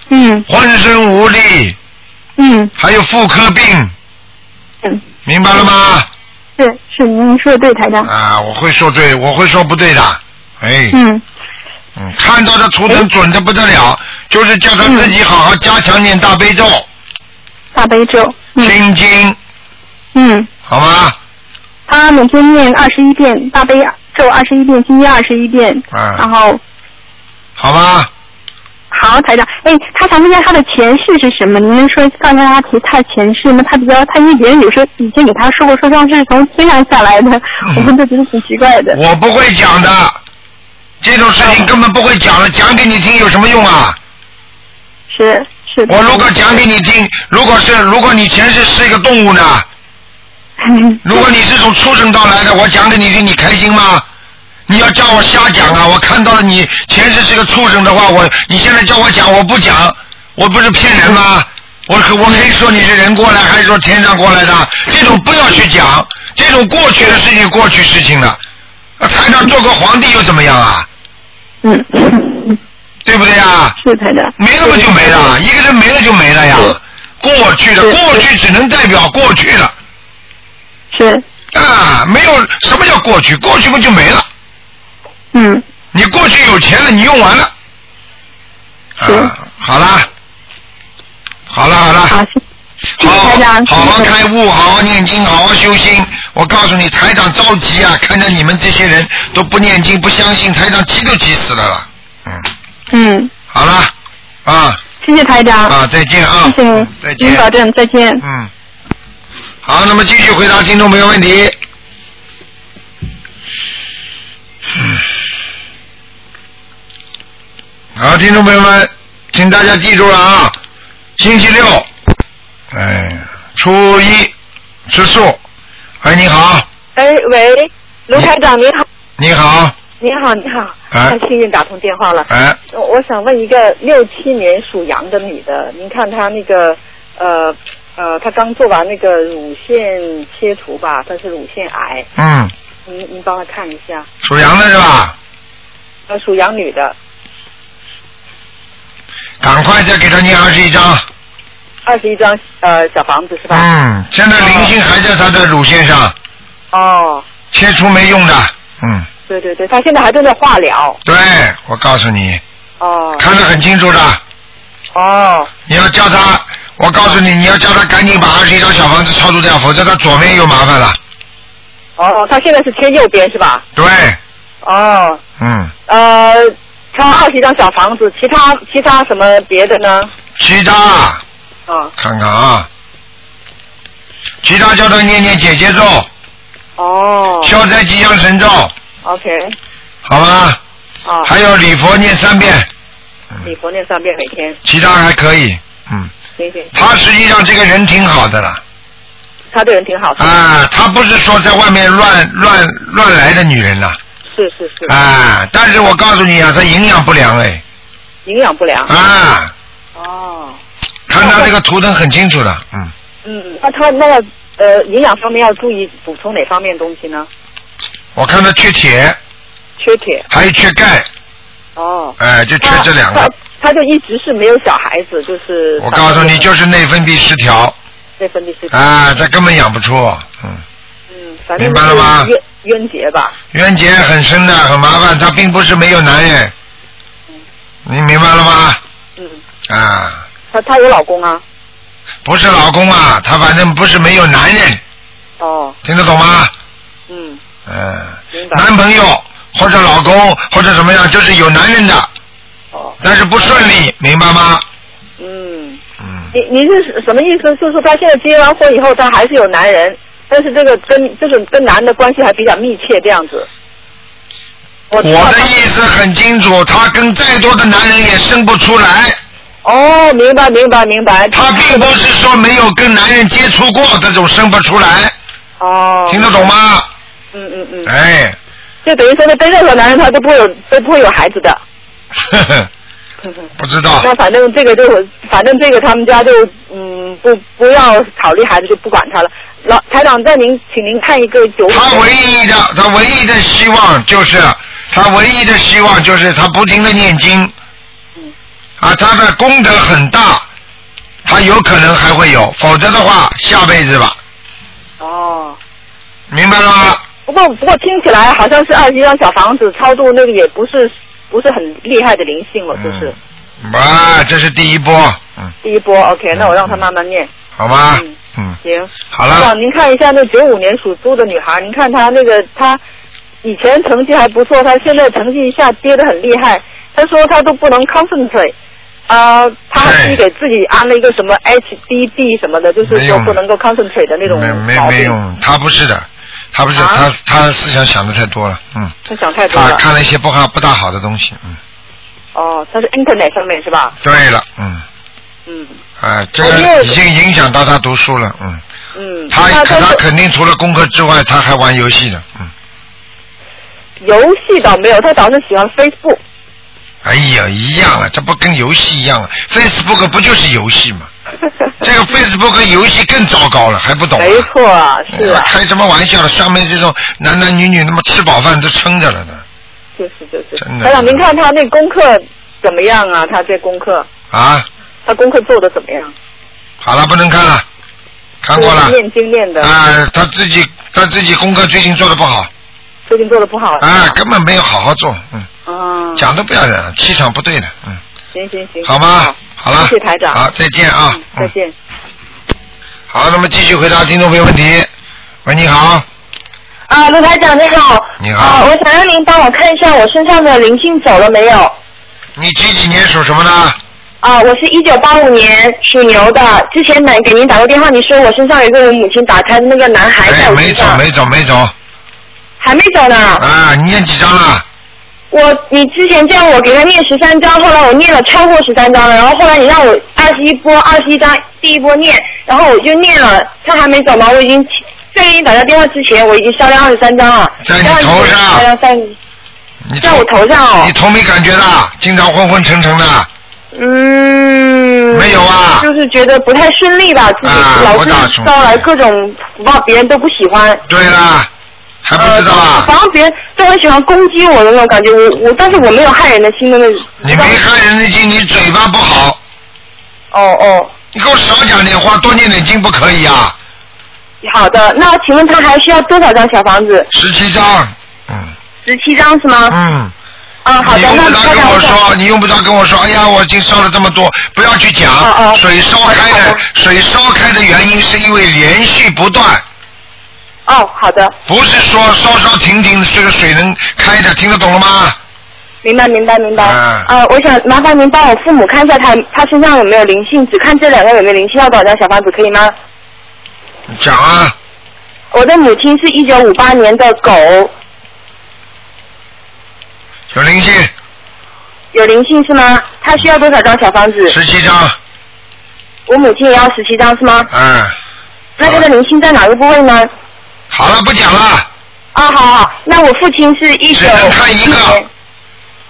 嗯浑身无力，嗯还有妇科病，嗯，明白了吗？是是，您说的对，台长。啊，我会说对，我会说不对的。哎，嗯嗯，看到的图腾准的不得了，就是叫他自己好好加强念大悲咒、大悲咒。嗯心经，嗯，好吗？她每天念二十一遍大悲咒，二十一遍心经，二十一遍。嗯然后好吧，好，台长，哎，他想问一下他的前世是什么？您能说刚才他提他前世吗？他比较，他因为别人有时候以前给他说过，说像是从天上下来的，嗯我们都觉得挺奇怪的。我不会讲的，这种事情根本不会讲了，讲给你听有什么用啊？是是。我如果讲给你听，如果是如果你前世是一个动物呢？如果你是从畜生道来的，我讲给你听，你开心吗？你要叫我瞎讲啊！我看到了你前世是个畜生的话，我你现在叫我讲，我不讲，我不是骗人吗？我可我可以说你是人过来，还是说天上过来的？这种不要去讲，这种过去的事情过去事情了。啊，台长做个皇帝又怎么样啊？嗯，对不对呀？是台长。没了嘛就没了，一个人没了就没了呀。过去的过去只能代表过去了是，啊，没有什么叫过去，过去不就没了。嗯，你过去有钱了，你用完了。是啊，好啦，好啦好啦，好，谢谢好台长。好好开悟，好好念经，好好修心。我告诉你，台长着急啊，看着你们这些人都不念经、不相信，台长急都急死了了。嗯，嗯，好了，啊谢谢台长。啊，再见啊，谢谢您，再见您。保证，再见。嗯，好，那么继续回答听众朋友问题。嗯好，听众朋友们，请大家记住了啊，星期六，哎，初一吃素。哎，你好，哎，喂，卢台长你好，你好，你好，你好，哎。太幸运打通电话了。哎，我我想问一个六七年属羊的女的，您看她那个呃呃，他刚做完那个乳腺切除吧，他是乳腺癌，嗯，您您帮他看一下。属羊的是吧？呃，属羊女的，赶快再给他念二十一张。二十一张呃小房子是吧？嗯，现在灵性还在他的乳腺上，哦，切除没用的。嗯，对对对，他现在还正在化疗。对，我告诉你，哦看得很清楚的。哦你要叫他，我告诉你，你要叫他赶紧把二十一张小房子超度掉，否则他左面又麻烦了。哦，他现在是贴右边是吧？对，哦，嗯，呃，他二十一张小房子，其他其他什么别的呢？其他。啊，看看啊，其他叫他念念姐姐咒、哦。消灾吉祥神咒，，OK，好吧？啊，还有礼佛念三遍，礼佛念三遍每天，其他还可以。嗯，他实际上这个人挺好的了。他对人挺好，啊，他不是说在外面乱乱乱来的女人呐、是是是，啊，但是我告诉你啊，他营养不良哎，营养不良，啊，哦，看他这个图腾很清楚的，嗯，嗯，那他那个呃营养方面要注意补充哪方面东西呢？我看他缺铁，缺铁，还有缺钙，哦，哎，就缺这两个他。就一直是没有小孩子，就是我告诉你，就是内分泌失调，内分泌失调。啊，他根本养不出，嗯，嗯，反正明白了吗？就是冤冤结吧，冤结很深的，很麻烦，他并不是没有男人，你明白了吗？嗯，啊，她她有老公啊，不是老公啊，她反正不是没有男人，哦，听得懂吗？嗯，嗯，男朋友或者老公或者怎么样，就是有男人的，哦，但是不顺利，明白吗？嗯。嗯，你你是什么意思？就是说他现在结完婚以后，他还是有男人，但是这个跟就是跟男的关系还比较密切这样子。我我的意思很清楚，她跟再多的男人也生不出来，哦，明白明白明白。她并不是说没有跟男人接触过这种生不出来，哦，听得懂吗？嗯嗯嗯，哎，就等于说她，跟任何男人他都不会有都不会有孩子的。呵呵，不知道那，反正这个就反正这个他们家就嗯不不要考虑孩子就不管他了。老台长，再您请您看一个九他唯一的，他唯一的希望就是，他唯一的希望就是他不停的念经，啊，他的功德很大，他有可能还会有，否则的话，下辈子吧，哦。明白了吗？不过不过听起来好像是二十一张小房子超度那个也不是不是很厉害的灵性了，就是、嗯，啊，这是第一波，嗯，第一波。OK，那我让他慢慢念。好吧嗯，嗯，行。好了您看一下那九五年属猪的女孩，您看她那个她以前成绩还不错，她现在成绩一下跌得很厉害。她说她都不能 concentrate。啊、她自己给自己安了一个什么 HDD 什么的，就是说不能够 concentrate 的那种没没毛病。没用，他不是的，他不是，啊他他思想想的太多了，嗯，他想太多他了。看了一些不好不大好的东西，嗯，哦，他是 Internet 上面是吧？对了，嗯，嗯啊，这个已经影响到他读书了，嗯，嗯。他他肯定除了功课之外，他还玩游戏的，嗯，游戏倒没有，他倒是喜欢 Facebook。哎呀，一样了，这不跟游戏一样了？Facebook 不就是游戏吗？这个 Facebook 游戏更糟糕了，还不懂、啊？没错啊，是开什么玩笑了？上面这种男男女女，那么吃饱饭都撑着了呢。就是就是。真的台长，您看他那功课怎么样啊？他这功课，啊，他功课做的怎么样？好了，不能看了，看过了是。念经念的，啊，他自己他自己功课最近做的不好，最近做的不好。啊，根本没有好好做，嗯，啊，讲都不要讲，气场不对的，嗯，行行行，好吗？好了，谢谢台长好，再见啊嗯，再见。好，那么继续回答听众朋友问题。喂，你好，啊，卢台长你好。你好啊，我想让您帮我看一下我身上的灵性走了没有？你几几年属什么呢？啊，我是一九八五年属牛的。之前打给您打过电话，你说我身上有一个我母亲打胎的那个男孩在哎，我没走，没走，没走。还没走呢。啊，你念几张了？我我你之前叫我给他念十三章，后来我念了超过十三章了，然后后来你让我二十一波二十一章第一波念，然后我就念了，他还没走嘛，我已经在给你打个电话之前我已经烧了二十三章了，在你头上烧了三，你在我头上哦你头没感觉的，经常昏昏沉沉的，嗯，没有啊就是觉得不太顺利吧，自己啊老是招来各种福报，别人都不喜欢。对啦，还不知道啊？反正别人都很喜欢攻击我的那种感觉，我我但是我没有害人的心的那种。你没害人的心，你嘴巴不好，哦哦，你给我少讲点话，多念点经不可以啊？好的，那请问他还需要多少张小房子？十七张，嗯十七张是吗？嗯。啊，好的，那你用不着跟我说，你用不着跟我说，哎呀，我已经烧了这么多，不要去讲。哦哦水烧开的水烧开的原因是因为连续不断，哦，好的，不是说稍稍停停这个水能开的，听得懂了吗？明白明白明白。啊呃，我想麻烦您帮我父母看一下他他身上有没有灵性，只看这两个有没有灵性，要多少张小房子可以吗？讲啊，我的母亲是一九五八年的狗，有灵性，有灵性是吗？他需要多少张小房子？十七张，我母亲也要十七张是吗？嗯，那这个灵性在哪个部位呢？好了，不讲了，啊，好好，那我父亲是一九只能看一个。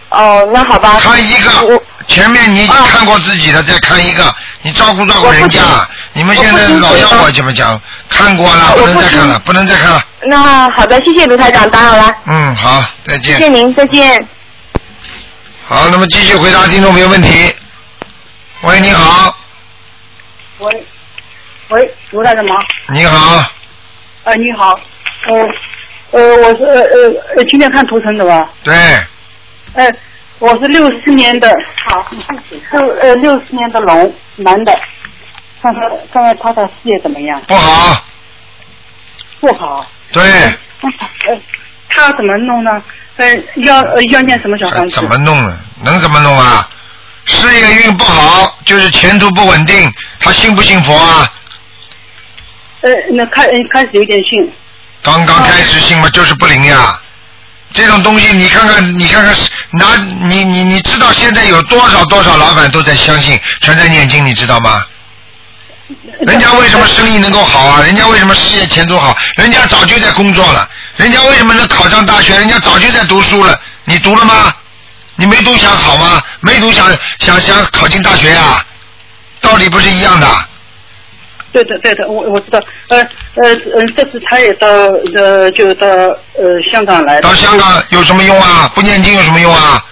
哦，那好吧。看一个，前面你已经啊看过自己的，再看一个，你照顾照顾人家我不听，你们现在老要我怎么讲？看过了，不能再看了，不能再看了，那好的，谢谢卢台长，打扰了，嗯，好，再见。谢谢您，再见。好，那么继续回答听众朋友问题。喂，你好，喂，喂，卢大长吗？你好，呃，你好，呃，呃，我是呃呃呃，今天看图腾的吧？对，呃，我是六四年的，好，六呃六四年的龙，男的，看看看看他的事业怎么样？不好，不好。对，呃，他怎么弄呢？呃，要呃要念什么小房子？怎么弄呢？能怎么弄啊？事业运不好，就是前途不稳定。他信不信佛啊？呃，那开呃开始有点信，刚刚开始信嘛，就是不灵呀。这种东西，你看看，你看看，拿你你你知道现在有多少多少老板都在相信，全在念经，你知道吗？人家为什么生意能够好啊？人家为什么事业前途好？人家早就在工作了。人家为什么能考上大学？人家早就在读书了。你读了吗？你没读想好吗？没读想想想考进大学呀、道理不是一样的。对的对的，我我知道，呃呃呃，这次他也到呃就到呃香港来。到香港有什么用啊？不念经有什么用啊？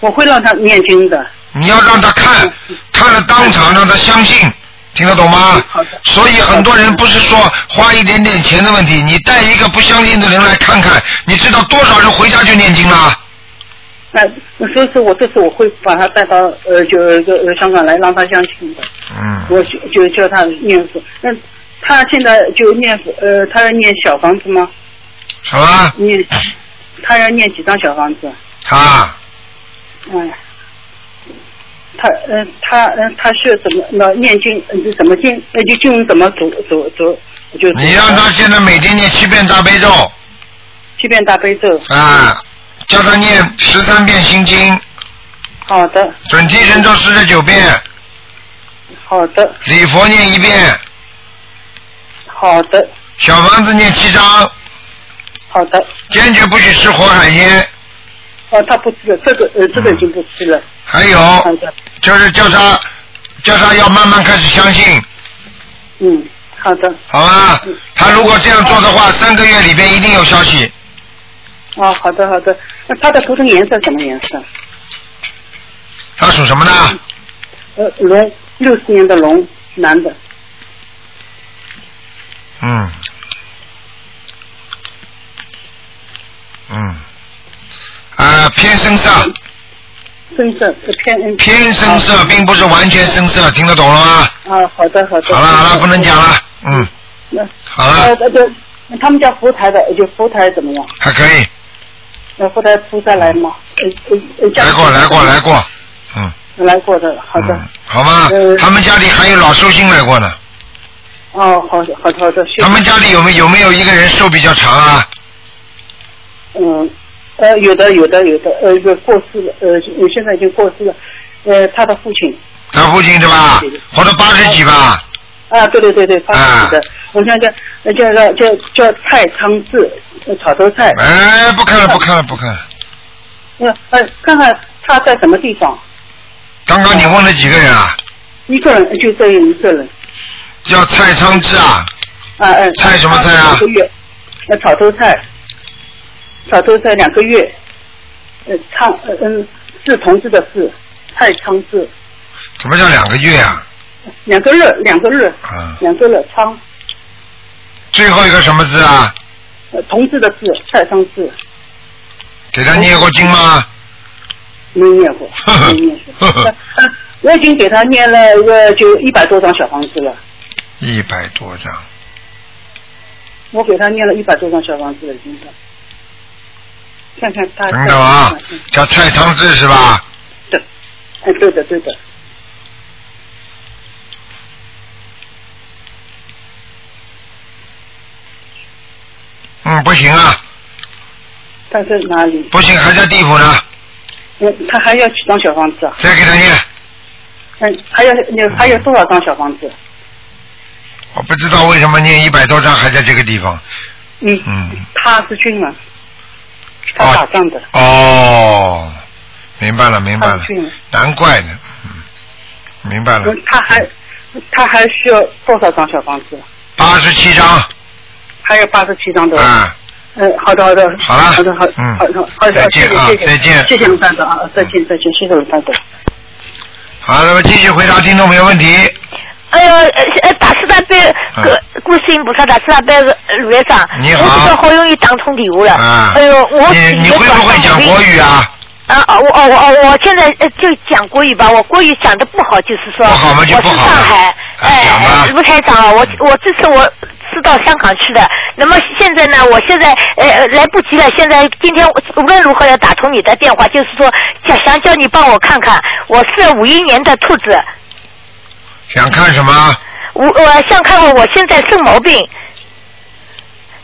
我会让他念经的。你要让他看，看了当场让他相信，听得懂吗？所以很多人不是说花一点点钱的问题，你带一个不相信的人来看看，你知道多少人回家就念经了？哎，所以说我这次我会把他带到呃，就呃呃香港来，让他相信的。嗯，我就就叫他念佛。那他现在就念佛，呃，他要念小房子吗？什么？念，他要念几张小房子？他，嗯，他呃他呃他是怎么那念经呃就怎么经呃就经文怎么读读读就你让他现在每天念七遍大悲咒七遍大悲咒。啊，叫他念十三遍心经，好的准提神咒四十九遍，好的礼佛念一遍，好的小房子念七章，好的。坚决不许吃活海鲜。哦，他不吃了，这个呃这个已经不吃了。还有就是叫他叫他要慢慢开始相信，嗯，好的。好吧？他如果这样做的话，三个月里边一定有消息。哦，好的好的。那它的图腾颜色什么颜色？他属什么呢？呃，龙，六十年的龙，男的。嗯，嗯，啊，偏深色，深色，是偏嗯。偏深色，并不是完全深色，听得懂了吗？啊，好的好的。好了好了，不能讲了，嗯，那好了呃，呃对，那他们家佛台的，就佛台怎么样？还可以，那佛台菩萨来吗？来过来过来过，嗯，来过的，好的。嗯，好吗呃？他们家里还有老寿星来过呢。哦，好的好的好的。谢谢他们家里有没有有没有一个人寿比较长啊？嗯，呃，有的有的有的，呃，过世了，呃，现在已经过世了，呃，他的父亲。他父亲对吧？活到八十几吧？啊，对对对对，八十几的，我想叫呃叫叫叫叫蔡昌志，呃草头菜。哎，不看了，不看了，不看了。呃呃，看看他在什么地方？刚刚你问了几个人啊？一个人，就这一个人。叫蔡昌志啊？啊嗯。蔡什么菜啊？两个月，那草头菜，草头菜两个月，呃昌呃嗯是同志的是蔡昌志。什么叫两个月啊？两个日，两个日，啊，两个日昌。最后一个什么字啊？呃，同志的字，蔡昌志。给他念过经吗？没念过，没念过。我已经给他念了一个就一百多张小房子了。一百多张。我给他念了一百多张小房子了，已经。看看他。等等啊，叫蔡昌志是吧？对，哎，对的，对的。嗯，不行啊。他在哪里？不行，还在地府呢。嗯，他还要几张小房子啊？再给他念。嗯，还有你还有多少张小房子？我不知道为什么念一百多张还在这个地方。嗯。嗯。他是军人，他打仗的。哦，明白了，明白了。难怪呢，嗯，明白了。他还他还需要多少张小房子？八十七张。还有八十七张的。啊。嗯，好的，好的。好了。好的，好，嗯，好的，好的，再见啊，再见。谢谢卢班长啊，再见，再见，谢谢卢班长。好，那么继续回答听众朋友问题。哎呦，呃，大慈大悲，个观世音菩萨大慈大悲卢院长，你好，我这个好容易打通电话了。啊。哎呦，我你你会不会讲国语啊？啊哦，我哦我哦我现在就讲国语吧，我国语讲的不好，就是说。不好嘛就不好。我是上海，哎，卢台长，我我这次我是到香港去的，那么现在呢，我现在呃来不及了，现在今天无论如何要打通你的电话，就是说想想叫你帮我看看，我是五一年的兔子。想看什么？我我想看看我现在生毛病，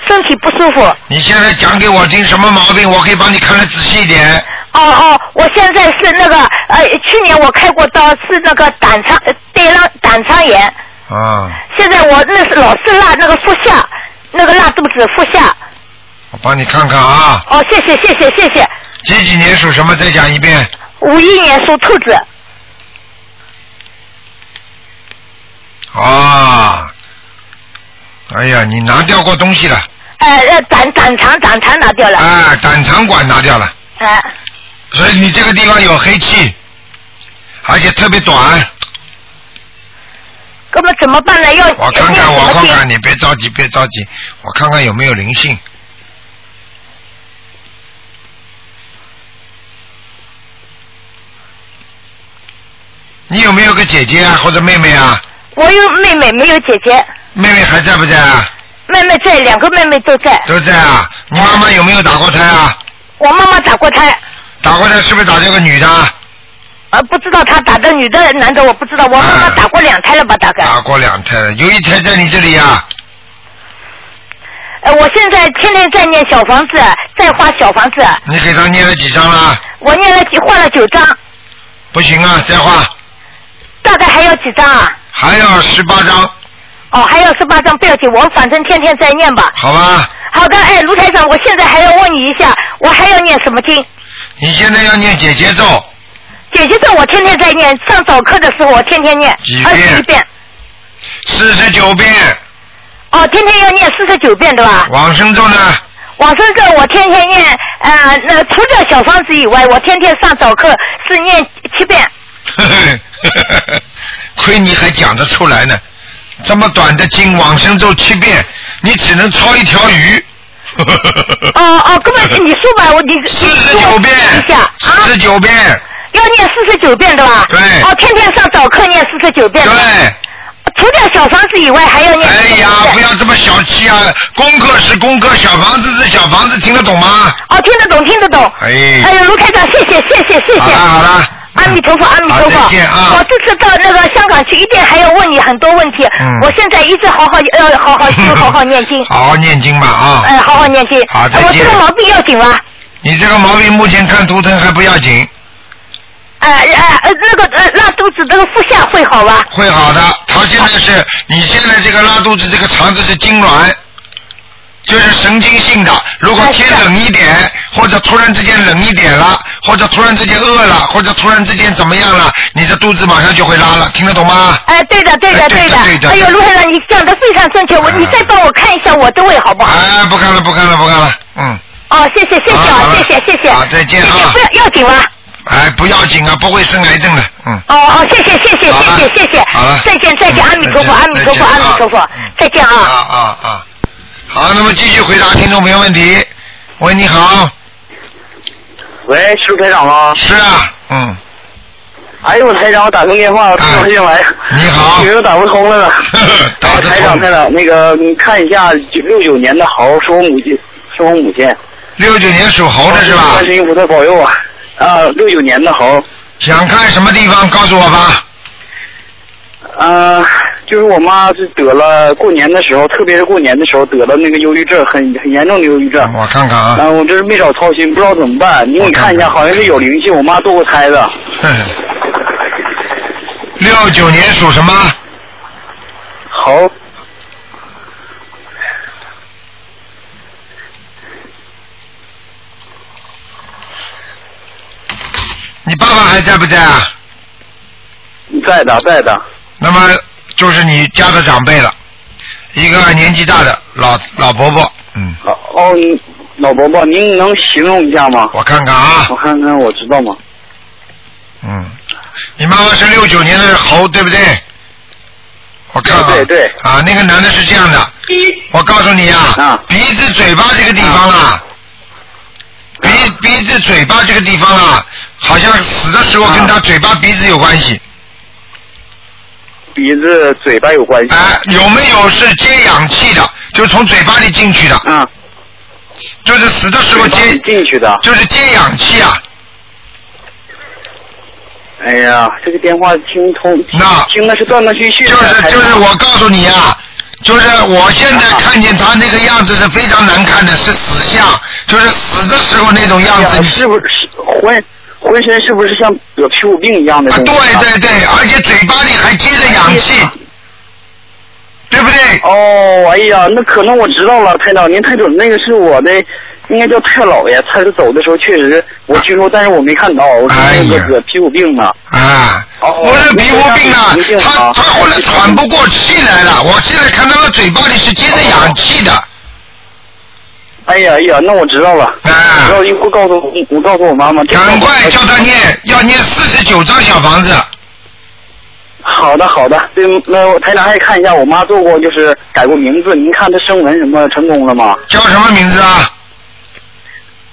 身体不舒服。你现在讲给我听什么毛病？我可以帮你看得仔细一点。哦哦，我现在是那个呃，去年我开过刀，是那个胆肠呃胆囊胆肠炎。啊。现在我那是老是拉那个腹下，那个拉肚子腹下。我帮你看看啊。哦，谢谢谢谢谢谢。几几年属什么？再讲一遍。五一年属兔子。啊，哎呀，你拿掉过东西了。哎呃，胆胆肠胆肠拿掉了。啊，胆肠管拿掉了。啊。所以你这个地方有黑气，而且特别短。怎么办呢？要我看看，我看看，你别着急，别着急，我看看有没有灵性。你有没有个姐姐啊，或者妹妹啊？我有妹妹，没有姐姐。妹妹还在不在啊？妹妹在，两个妹妹都在。都在啊！你妈妈有没有打过胎啊？我妈妈打过胎。打过胎是不是打这个女的？呃，不知道他打的女的男的我不知道，我妈妈打过两胎了吧？大概。打过两胎了，有一胎在你这里啊。呃，我现在天天在念小房子，在画小房子。你给他念了几张了？我念了几画了九张。不行啊，再画。大概还要几张啊？还要十八张。哦，还要十八张，不要紧，我反正天天在念吧。好吧。好的，哎，卢台长，我现在还要问你一下，我还要念什么经？你现在要念姐姐咒。姐姐咒我天天在念，上早课的时候我天天念，二十一遍。四十九遍。哦，天天要念四十九遍对吧？往生咒呢？往生咒我天天念，呃，那除掉小方子以外，我天天上早课是念七遍。亏你还讲得出来呢，这么短的经往生咒七遍，你只能抄一条鱼。哦哦，根本你说吧，我你四十九遍一下，四十九遍。要念四十九遍对吧？对。哦，天天上早课念四十九遍。对。除掉小房子以外，还要念。哎呀，不要这么小气啊！功课是功课，小房子是小房子，听得懂吗？哦，听得懂，听得懂。哎。哎呀，卢台长，谢谢，谢谢，谢谢。好了，好了。阿弥陀佛，阿弥陀佛。我这次到那个香港去，一定还要问你很多问题。嗯。我现在一直好好要好好修，好好念经。好好念经吧啊！哎，好好念经。好，再见。我这个毛病要紧吗？你这个毛病目前看图腾还不要紧，呃呃呃，那个呃拉肚子那个腹下会好吧？会好的。他现在是，你现在这个拉肚子，这个肠子是痉挛，就是神经性的。如果天冷一点，或者突然之间冷一点了，或者突然之间饿了，或者突然之间怎么样了，你的肚子马上就会拉了，听得懂吗？哎，对的，对的，哎对的对的哎呦，卢先生，你讲的非常正确，我你再帮我看一下我的胃好不好？哎，不看了，不看了，不看了，嗯。哦，谢谢谢谢啊，谢谢谢谢。好，再见谢谢，啊不。要要紧吗？哎，不要紧啊，不会生癌症的，嗯。哦哦，谢谢谢谢谢谢谢谢。好了再见再见，嗯阿弥陀佛阿弥陀佛阿弥陀佛啊，再见啊啊。啊啊！好，那么继续回答听众朋友问题。喂，你好。喂，是台长吗？是啊，嗯。哎呦，我台长，我打通电话，我打不进来。你好以为我打不通了呢。打得通台长，台长，那个你看一下六九年的猴是我母亲，是我母亲。六九年属猴的是吧观？世音菩萨保佑啊！啊，六九年的猴。想看什么地方告诉我吧。呃，就是我妈是得了过年的时候，特别是过年的时候得了那个忧郁症，很很严重的忧郁症。我看看啊。然后我这是没少操心，不知道怎么办。你给你看一下，好像是有灵性，我妈堕过胎的。六九年属什么？猴。你爸爸还在不在啊？在的，在的。那么就是你家的长辈了，一个年纪大的老老伯伯，嗯。哦，你老伯伯，您能形容一下吗？我看看啊。我看看，我知道吗？嗯，你妈妈是六九年的猴，对不对？我看看。对对啊，那个男的是这样的，我告诉你啊，鼻子、嘴巴这个地方啊，鼻鼻子、嘴巴这个地方啊，好像死的时候跟他嘴巴、鼻子有关系。鼻子、嘴巴有关系。哎，有没有是接氧气的？就是从嘴巴里进去的。嗯。就是死的时候接进去的。就是接氧气啊。哎呀，这个电话听通，那听的是断断续续的。就是就是我告诉你啊，就是我现在看见他那个样子是非常难看的，是死相，就是死的时候那种样子。是不是浑浑身是不是像得皮肤病一样的？对对对，而且嘴巴里还接着氧气，对不对？哦，哎呀，那可能我知道了，台长，您太准，那个是我的，应该叫太老爷，他是走的时候确实我听说，但是我没看到，我说那个得皮肤病呢。啊，哦，不是皮肤病啊，他他后来喘不过气来了，我现在看到他嘴巴里是接着氧气的。哎呀哎呀，那我知道了。啊。然后一会告诉我，我告诉我妈妈。赶快叫他念，要念四十九张小房子。好的好的，对，那我台长还看一下，我妈做过就是改过名字，您看她声纹什么成功了吗？叫什么名字啊？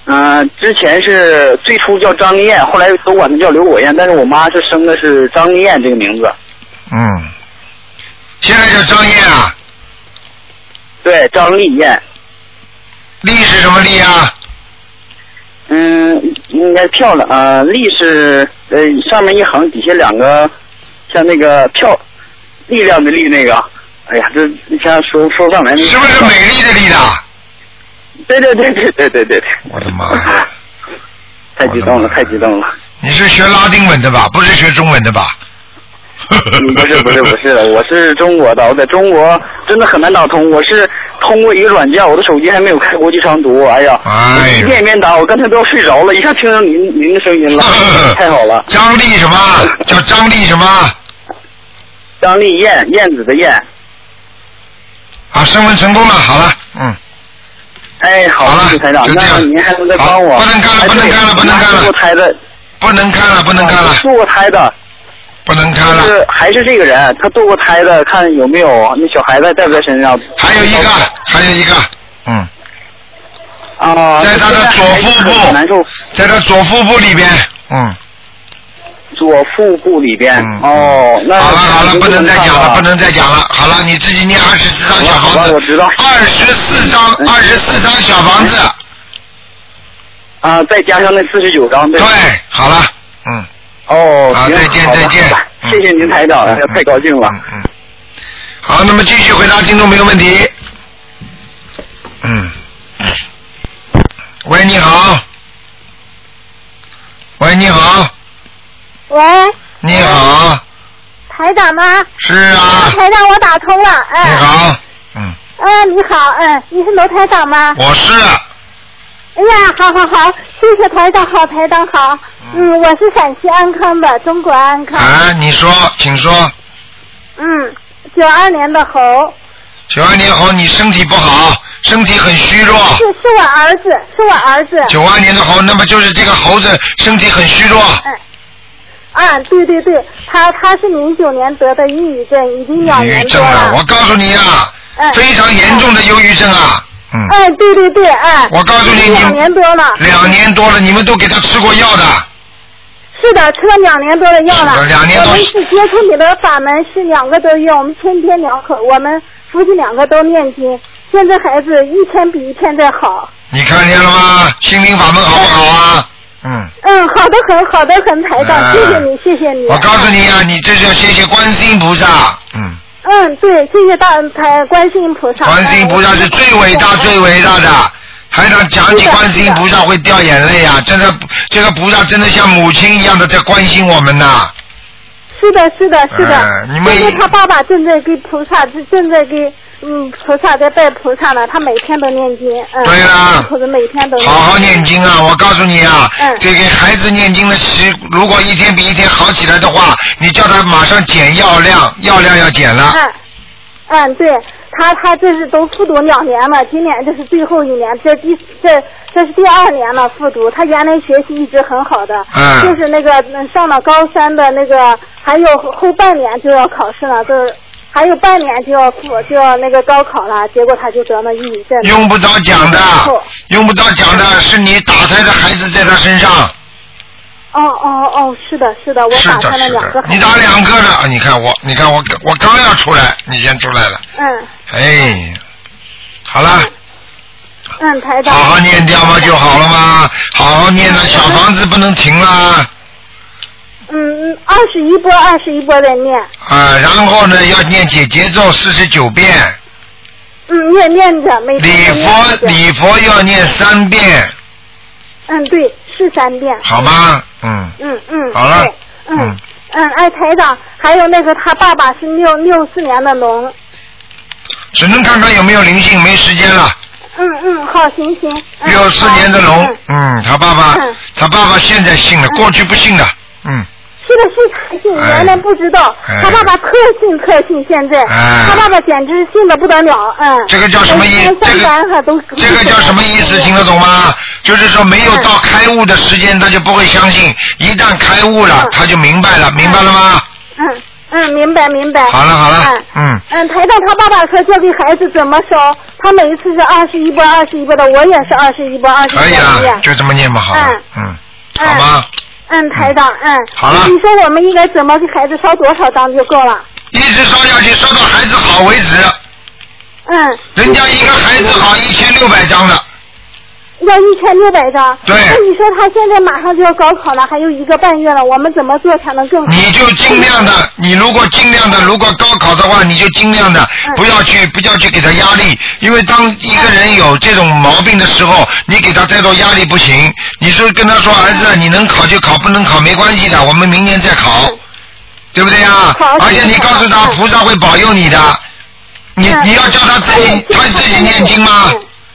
嗯、之前是最初叫张丽艳，后来都管她叫刘果艳，但是我妈是生的是张丽艳这个名字。嗯，现在叫张艳啊。对，张丽艳。丽是什么丽啊？嗯，应该漂亮。啊，丽是呃上面一横，底下两个像那个漂力量的力那个。哎呀，这一下说说不上来。是不是美丽的丽的？对对对对对对对。我的妈 太激动了太激动了。你是学拉丁文的吧？不是学中文的吧？不是不是不是的我是中国的我在中国真的很难打通我是通过一个软件我的手机还没有开国际长途哎呀一遍一遍打我刚才都要睡着了一下听到您您的声音了 太好了张丽什么叫张丽什么张丽燕燕子的燕。好升温成功了好了嗯。哎，好了，谢谢台长，那您还能再帮我？不能干了，不能干了，不能看了。堕胎的。不能看了，不能看了。堕过胎的。不能看了。是还是这个人，他堕过胎的，看有没有那小孩子在不在身上？还有一个，还有一个，嗯。啊。在他的左腹部，难受。在他左腹部里边，嗯。左腹部里边，哦，那好了好了，不能再讲了，不能再讲了。好了，你自己念二十四张小房子，我知道。二十四张，二十四张小房子。啊，再加上那四十九张，对。对，好了，嗯。哦，行好再见再见谢谢您台长，太高兴了。嗯。好，那么继续回答听众朋友问题。嗯。喂，你好。喂，你好。喂。你好。台长吗？是啊。台长，我打通了，哎。你好。嗯。哎，你好，嗯，你是楼台长吗？我是。哎呀，好好好，谢谢台长，好台长好。嗯，我是陕西安康的，中国安康。哎，你说，请说。嗯，九二年的猴。九二年猴，你身体不好，身体很虚弱。是，是我儿子，是我儿子。九二年的猴，那么就是这个猴子身体很虚弱。嗯。啊，对对对，他他是零九年得的抑郁症，已经两年多了。抑郁症了，我告诉你啊，非常严重的忧郁症啊。嗯，哎，对对对，哎，我告诉你，两年多了，两年多了，你们都给他吃过药的。是的，吃了两年多的药了。两年多。我们是接触你的法门，是两个多月，我们天天两口，我们夫妻两个都念经。现在孩子一天比一天在好。你看见了吗？心灵法门好不好啊？嗯。嗯，好的很，好的很，台长，谢谢你，谢谢你。我告诉你啊，你这是要谢谢观世音菩萨，嗯。嗯，对，谢谢大台观世音菩萨。观世音菩萨是最伟大、最伟大的。台长讲起观世音菩萨会掉眼泪啊！真的，这个菩萨真的像母亲一样的在关心我们呐。是的，是的，是的。你们因为他爸爸正在给菩萨，正在给嗯菩萨在拜菩萨呢，他每天都念经。嗯。对啦。或者每天都。好好念经啊！我告诉你啊，嗯这给孩子念经的时，如果一天比一天好起来的话，你叫他马上减药量，药量要减了。嗯。嗯，对他，他这是都复读两年了，今年这是最后一年，这第这这是第二年了复读。他原来学习一直很好的，嗯，就是那个上了高三的那个，还有后半年就要考试了，就是还有半年就要复就要那个高考了，结果他就得了抑郁症。用不着讲的，用不着讲的，是你打胎的孩子在他身上。哦哦哦，是的，是的，我打开了两个。你打两个了，你看我，你看我，我刚要出来，你先出来了。嗯。哎，好了。嗯，台长。好好念掉嘛就好了吗，好好念了，小房子不能停啦。嗯嗯，二十一波，二十一波的念。啊，然后呢，要念解节奏四十九遍。嗯，念念着，每天礼佛礼佛要念三遍。嗯，对，是三遍。好吗？嗯。嗯嗯。好了。嗯嗯，哎，台长，还有那个他爸爸是六六四年的龙。只能看看有没有灵性，没时间了。嗯嗯，好，行行。六四年的龙，嗯，他爸爸，他爸爸现在信了，过去不信的，嗯。是的，是才信，原来不知道。他爸爸特信特信，现在他爸爸简直信的不得了，嗯。这个叫什么意？这个这个叫什么意思？听得懂吗？就是说没有到开悟的时间，他就不会相信；一旦开悟了，他就明白了，明白了吗？嗯嗯，明白明白。好了好了，嗯。嗯，台长，他爸爸说教给孩子怎么烧，他每一次是二十一波二十一波的，我也是二十一波二十一波可以了，就这么念吧，好。嗯嗯。好吗？嗯，台长，嗯，好了。你说我们应该怎么给孩子烧多少张就够了？一直烧下去，烧到孩子好为止。嗯。人家一个孩子好一千六百张的。要一千六百张。对。那你说他现在马上就要高考了，还有一个半月了，我们怎么做才能更好？你就尽量的，你如果尽量的，如果高考的话，你就尽量的不要去，不要去给他压力，因为当一个人有这种毛病的时候，你给他再多压力不行。你说跟他说，儿子，你能考就考，不能考没关系的，我们明年再考，对不对啊？而且你告诉他，菩萨会保佑你的。你你要叫他自己，他自己念经吗？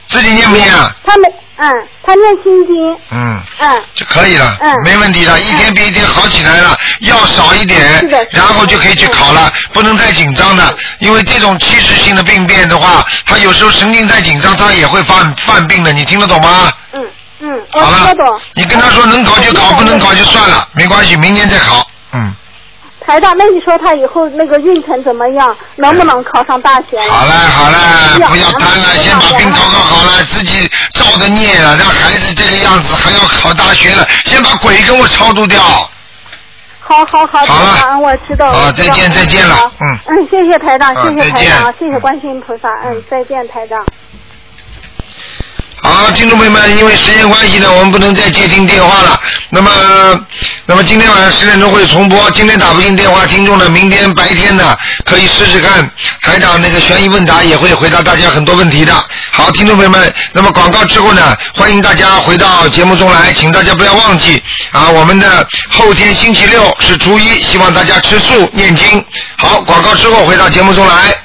自己念不念？他们。嗯，他念心经。嗯。嗯。就可以了。嗯。没问题的，一天比一天好起来了，药少一点，然后就可以去考了，不能太紧张的，因为这种器质性的病变的话，他有时候神经再紧张，他也会犯犯病的，你听得懂吗？嗯嗯，我听得懂。你跟他说能考就考，不能考就算了，没关系，明年再考。嗯。台长，那你说他以后那个运程怎么样？能不能考上大学？好了，好了，不要贪了，先把病搞搞好了，自己造的孽了，让孩子这个样子还要考大学了，先把鬼给我超度掉。好好好，好了，我知道。好，再见再见了，嗯。嗯，谢谢台长，谢谢台长，谢谢观世音菩萨，嗯，再见台长。好，听众朋友们，因为时间关系呢，我们不能再接听电话了。那么，那么今天晚上十点钟会重播。今天打不进电话，听众呢，明天白天呢可以试试看。台长那个悬疑问答也会回答大家很多问题的。好，听众朋友们，那么广告之后呢，欢迎大家回到节目中来，请大家不要忘记啊，我们的后天星期六是初一，希望大家吃素念经。好，广告之后回到节目中来。